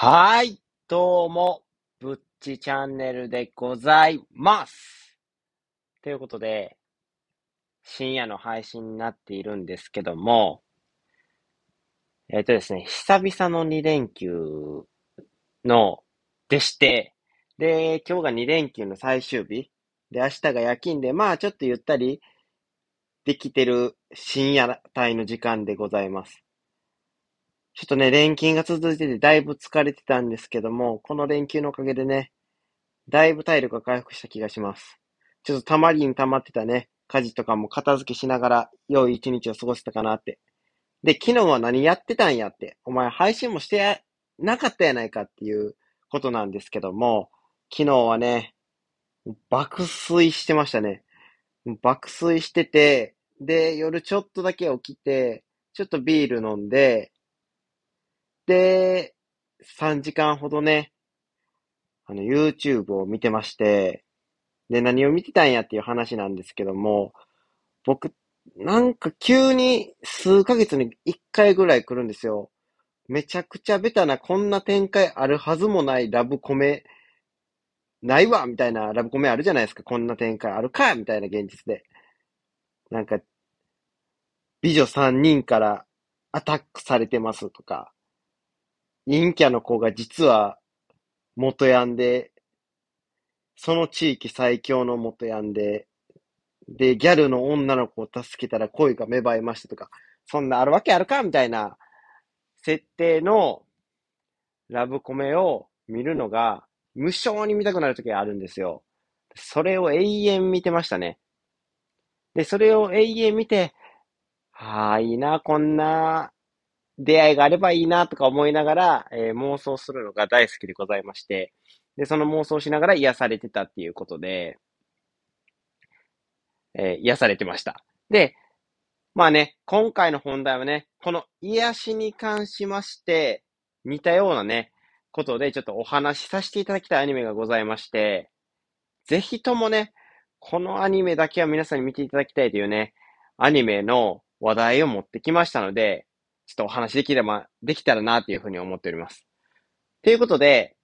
はい、どうも、ぶっちチャンネルでございます。ということで、深夜の配信になっているんですけども、えっ、ー、とですね、久々の2連休の、でして、で、今日が2連休の最終日、で、明日が夜勤で、まあちょっとゆったりできてる深夜帯の時間でございます。ちょっとね、連勤が続いててだいぶ疲れてたんですけども、この連休のおかげでね、だいぶ体力が回復した気がします。ちょっとたまりに溜まってたね、家事とかも片付けしながら良い一日を過ごせたかなって。で、昨日は何やってたんやって、お前配信もしてなかったやないかっていうことなんですけども、昨日はね、爆睡してましたね。爆睡してて、で、夜ちょっとだけ起きて、ちょっとビール飲んで、で、3時間ほどね、あの、YouTube を見てまして、で、何を見てたんやっていう話なんですけども、僕、なんか急に数ヶ月に1回ぐらい来るんですよ。めちゃくちゃベタな、こんな展開あるはずもないラブコメ、ないわみたいなラブコメあるじゃないですか。こんな展開あるかみたいな現実で。なんか、美女3人からアタックされてますとか、陰キャの子が実は元ヤンで、その地域最強の元ヤンで、で、ギャルの女の子を助けたら恋が芽生えましたとか、そんなあるわけあるかみたいな設定のラブコメを見るのが無性に見たくなる時があるんですよ。それを永遠見てましたね。で、それを永遠見て、はあ、いいな、こんな出会いがあればいいなとか思いながら、えー、妄想するのが大好きでございまして、で、その妄想しながら癒されてたっていうことで、えー、癒されてました。で、まあね、今回の本題はね、この癒しに関しまして、似たようなね、ことでちょっとお話しさせていただきたいアニメがございまして、ぜひともね、このアニメだけは皆さんに見ていただきたいというね、アニメの話題を持ってきましたので、ちょっとお話できれば、できたらなというふうに思っております。ということで、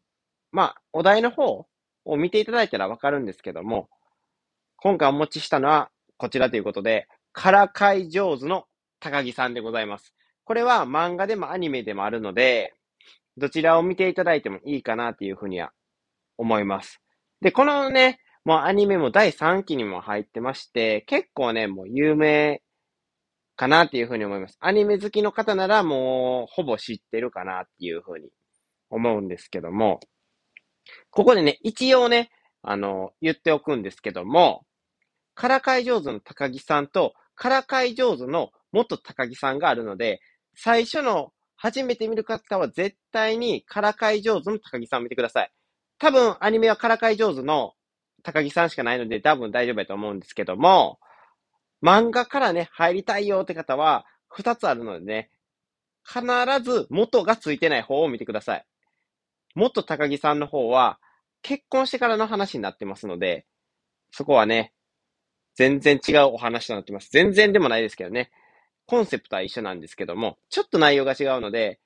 まあ、お題の方を見ていただいたらわかるんですけども、今回お持ちしたのはこちらということで、からかい上手の高木さんでございます。これは漫画でもアニメでもあるので、どちらを見ていただいてもいいかなというふうには思います。で、このね、もうアニメも第3期にも入ってまして、結構ね、もう有名かなっていうふうに思います。アニメ好きの方ならもうほぼ知ってるかなっていうふうに思うんですけども、ここでね、一応ね、あの、言っておくんですけども、からかい上手の高木さんと、からかい上手の元高木さんがあるので、最初の初めて見る方は絶対にからかい上手の高木さんを見てください。多分アニメはからかい上手の高木さんしかないので多分大丈夫だと思うんですけども、漫画からね、入りたいよって方は、二つあるのでね、必ず元がついてない方を見てください。元高木さんの方は、結婚してからの話になってますので、そこはね、全然違うお話となってます。全然でもないですけどね。コンセプトは一緒なんですけども、ちょっと内容が違うので、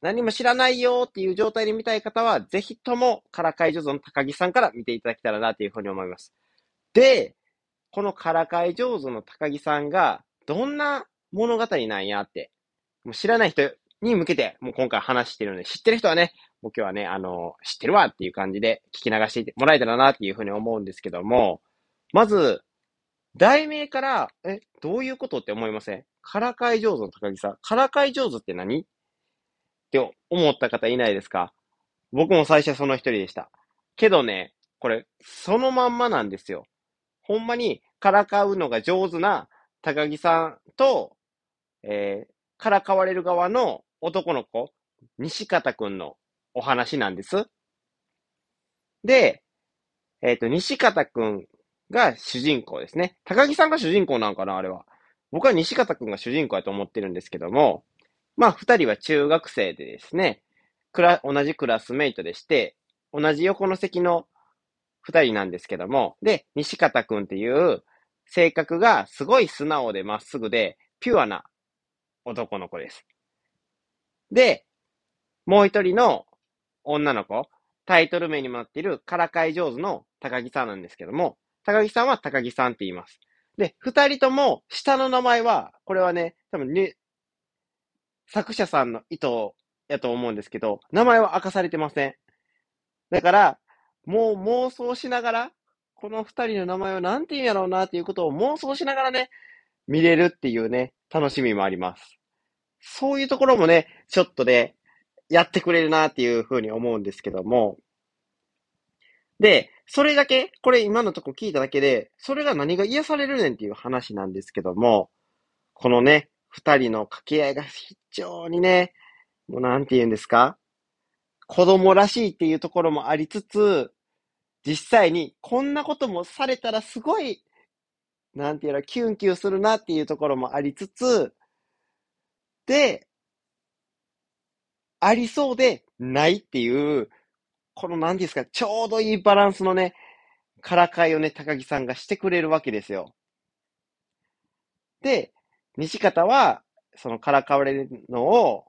何も知らないよっていう状態で見たい方は、ぜひとも、からかい上手の高木さんから見ていただけたらなというふうに思います。で、このからかい上手の高木さんが、どんな物語なんやって、もう知らない人に向けて、もう今回話してるので、知ってる人はね、もう今日はね、あの、知ってるわっていう感じで聞き流してもらえたらなっていうふうに思うんですけども、まず、題名から、え、どういうことって思いません？からかい上手の高木さん。からかい上手って何？って思った方いないですか？僕も最初その一人でした。けどね、これ、そのまんまなんですよ。ほんまにからかうのが上手な高木さんと、えー、からかわれる側の男の子、西方くんのお話なんです。で、えっ、ー、と、西方くんが主人公ですね。高木さんが主人公なんかなあれは。僕は西方くんが主人公やと思ってるんですけども、まあ、二人は中学生でですね、クラ、同じクラスメイトでして、同じ横の席の二人なんですけども、で、西方くんっていう性格がすごい素直でまっすぐで、ピュアな男の子です。で、もう一人の女の子、タイトル名にもなっているからかい上手の高木さんなんですけども、高木さんは高木さんって言います。で、二人とも下の名前は、これはね、多分ね、作者さんの意図やと思うんですけど、名前は明かされてません。だから、もう妄想しながら、この二人の名前を何て言うんやろうなっていうことを妄想しながらね、見れるっていうね、楽しみもあります。そういうところもね、ちょっとね、やってくれるなっていうふうに思うんですけども。で、それだけ、これ今のとこ聞いただけで、それが何が癒されるねんっていう話なんですけども、このね、二人の掛け合いが非常にね、もうなんて言うんですか子供らしいっていうところもありつつ、実際にこんなこともされたらすごい、なんていうの、キュンキュンするなっていうところもありつつ、で、ありそうでないっていう、この何ですか、ちょうどいいバランスのね、からかいをね、高木さんがしてくれるわけですよ。で、西方は、そのからかわれるのを、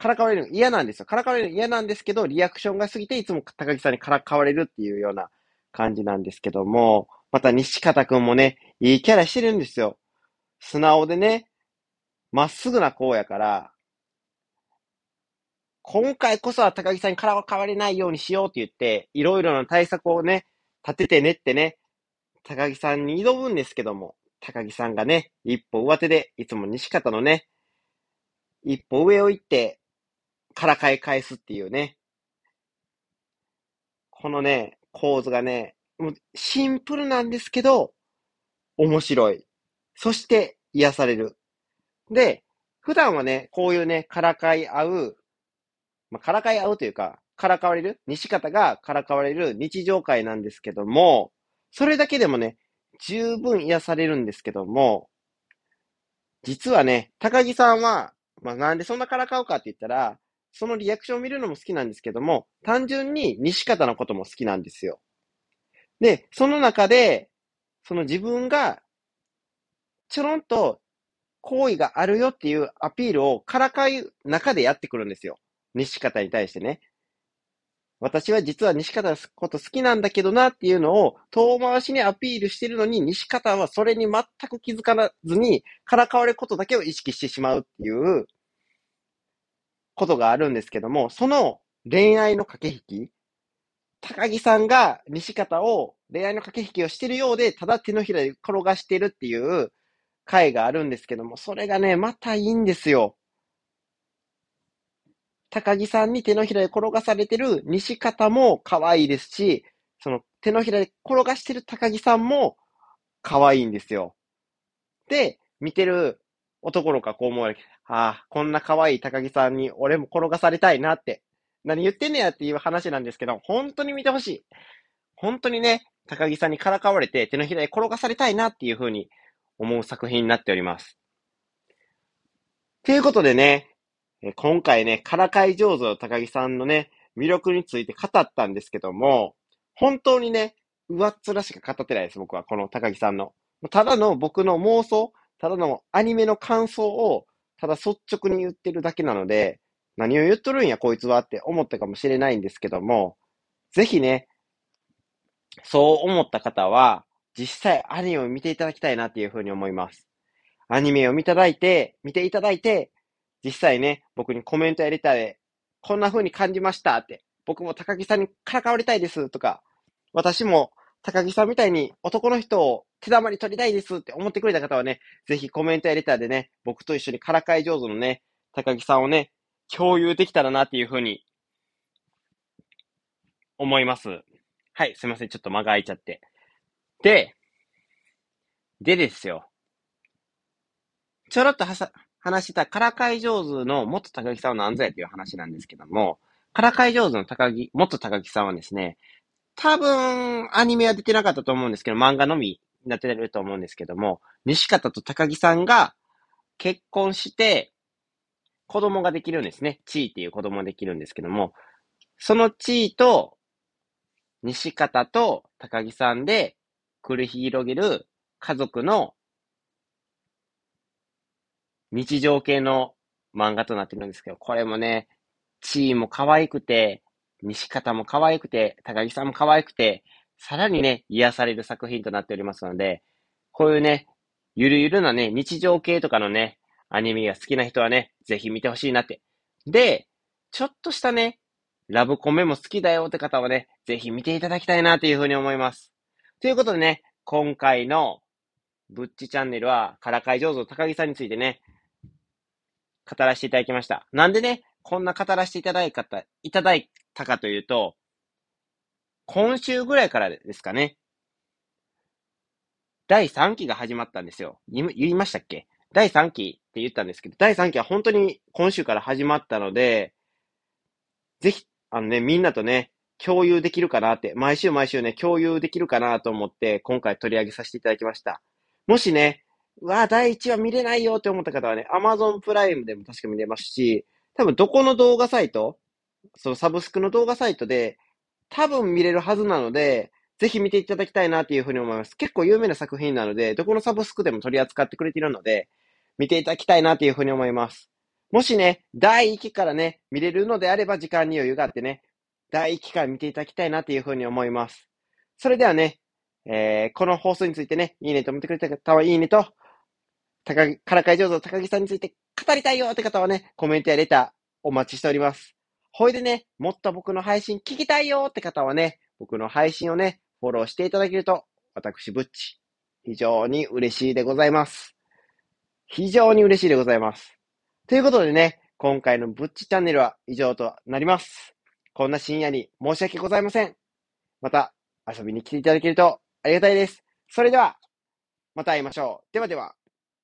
からかわれるの嫌なんですよ。からかわれるの嫌なんですけど、リアクションが過ぎて、いつも高木さんにからかわれるっていうような感じなんですけども、また西方くんもね、いいキャラしてるんですよ。素直でね、まっすぐな子やから、今回こそは高木さんにからかわれないようにしようって言って、いろいろな対策をね、立ててねってね、高木さんに挑むんですけども、高木さんがね、一歩上手で、いつも西方のね、一歩上を行って、からかい返すっていうね。このね、構図がね、もうシンプルなんですけど、面白い。そして癒される。で、普段はね、こういうね、からかい合う、まあ、からかい合うというか、からかわれる、西方がからかわれる日常会なんですけども、それだけでもね、十分癒されるんですけども、実はね、高木さんは、まあ、なんでそんなからかうかって言ったら、そのリアクションを見るのも好きなんですけども、単純に西方のことも好きなんですよ。で、その中で、その自分が、ちょろんと行為があるよっていうアピールをからかい中でやってくるんですよ。西方に対してね。私は実は西方のこと好きなんだけどなっていうのを遠回しにアピールしてるのに、西方はそれに全く気づかずに、からかわれることだけを意識してしまうっていうことがあるんですけども、その恋愛の駆け引き、高木さんが西方を恋愛の駆け引きをしてるようで、ただ手のひらで転がしてるっていう回があるんですけども、それがね、またいいんですよ。高木さんに手のひらで転がされてる西方も可愛いですし、その手のひらで転がしてる高木さんも可愛いんですよ。で、見てる男の子はこう思うわけ。ああ、こんな可愛い高木さんに俺も転がされたいなって。何言ってんねやっていう話なんですけど、本当に見てほしい。本当にね、高木さんにからかわれて手のひらで転がされたいなっていうふうに思う作品になっております。ということでね、今回ね、からかい上手の高木さんのね、魅力について語ったんですけども、本当にね、上っ面しか語ってないです、僕は、この高木さんの。ただの僕の妄想、ただのアニメの感想を、ただ率直に言ってるだけなので、何を言っとるんや、こいつはって思ったかもしれないんですけども、ぜひね、そう思った方は、実際アニメを見ていただきたいなっていうふうに思います。アニメを見ていただいて、見ていただいて、実際ね、僕にコメントやりたい、こんな風に感じましたって、僕も高木さんにからかわりたいですとか、私も高木さんみたいに男の人を手玉に取りたいですって思ってくれた方はね、ぜひコメントやりたいでね、僕と一緒にからかい上手のね、高木さんをね、共有できたらなっていう風に思います。はい、すいません。ちょっと間が空いちゃって。で、でですよ。ちょろっとはさ、話したからかい上手の元高木さんは何ぞやっていう話なんですけども、からかい上手の高木、元高木さんはですね、多分、アニメは出てなかったと思うんですけど、漫画のみになってると思うんですけども、西方と高木さんが結婚して、子供ができるんですね。地位っていう子供ができるんですけども、その地位と、西方と高木さんで繰り広げる家族の日常系の漫画となってるんですけど、これもね、チーも可愛くて、西方も可愛くて、高木さんも可愛くて、さらにね、癒される作品となっておりますので、こういうね、ゆるゆるなね、日常系とかのね、アニメが好きな人はね、ぜひ見てほしいなって。で、ちょっとしたね、ラブコメも好きだよって方はね、ぜひ見ていただきたいなというふうに思います。ということでね、今回のブッチチャンネルは、からかい上手の高木さんについてね、語らせていただきました。なんでね、こんな語らせていただいた、いただいたかというと、今週ぐらいからですかね。第3期が始まったんですよ。言いましたっけ？第3期って言ったんですけど、第3期は本当に今週から始まったので、ぜひ、あのね、みんなとね、共有できるかなって、毎週毎週ね、共有できるかなと思って、今回取り上げさせていただきました。もしね、うわ、第1話見れないよって思った方はね、Amazon プライムでも確か見れますし、多分どこの動画サイト、そのサブスクの動画サイトで、多分見れるはずなので、ぜひ見ていただきたいなというふうに思います。結構有名な作品なので、どこのサブスクでも取り扱ってくれているので、見ていただきたいなというふうに思います。もしね、第1期からね、見れるのであれば時間に余裕があってね、第1期から見ていただきたいなというふうに思います。それではね、えー、この放送についてね、いいねと思ってくれた方はいいねと、高木、からかい上手の高木さんについて語りたいよって方はね、コメントやレターお待ちしております。ほいでね、もっと僕の配信聞きたいよって方はね、僕の配信をね、フォローしていただけると、私、ぶっち、非常に嬉しいでございます。非常に嬉しいでございます。ということでね、今回のぶっちチャンネルは以上となります。こんな深夜に申し訳ございません。また遊びに来ていただけるとありがたいです。それでは、また会いましょう。ではでは。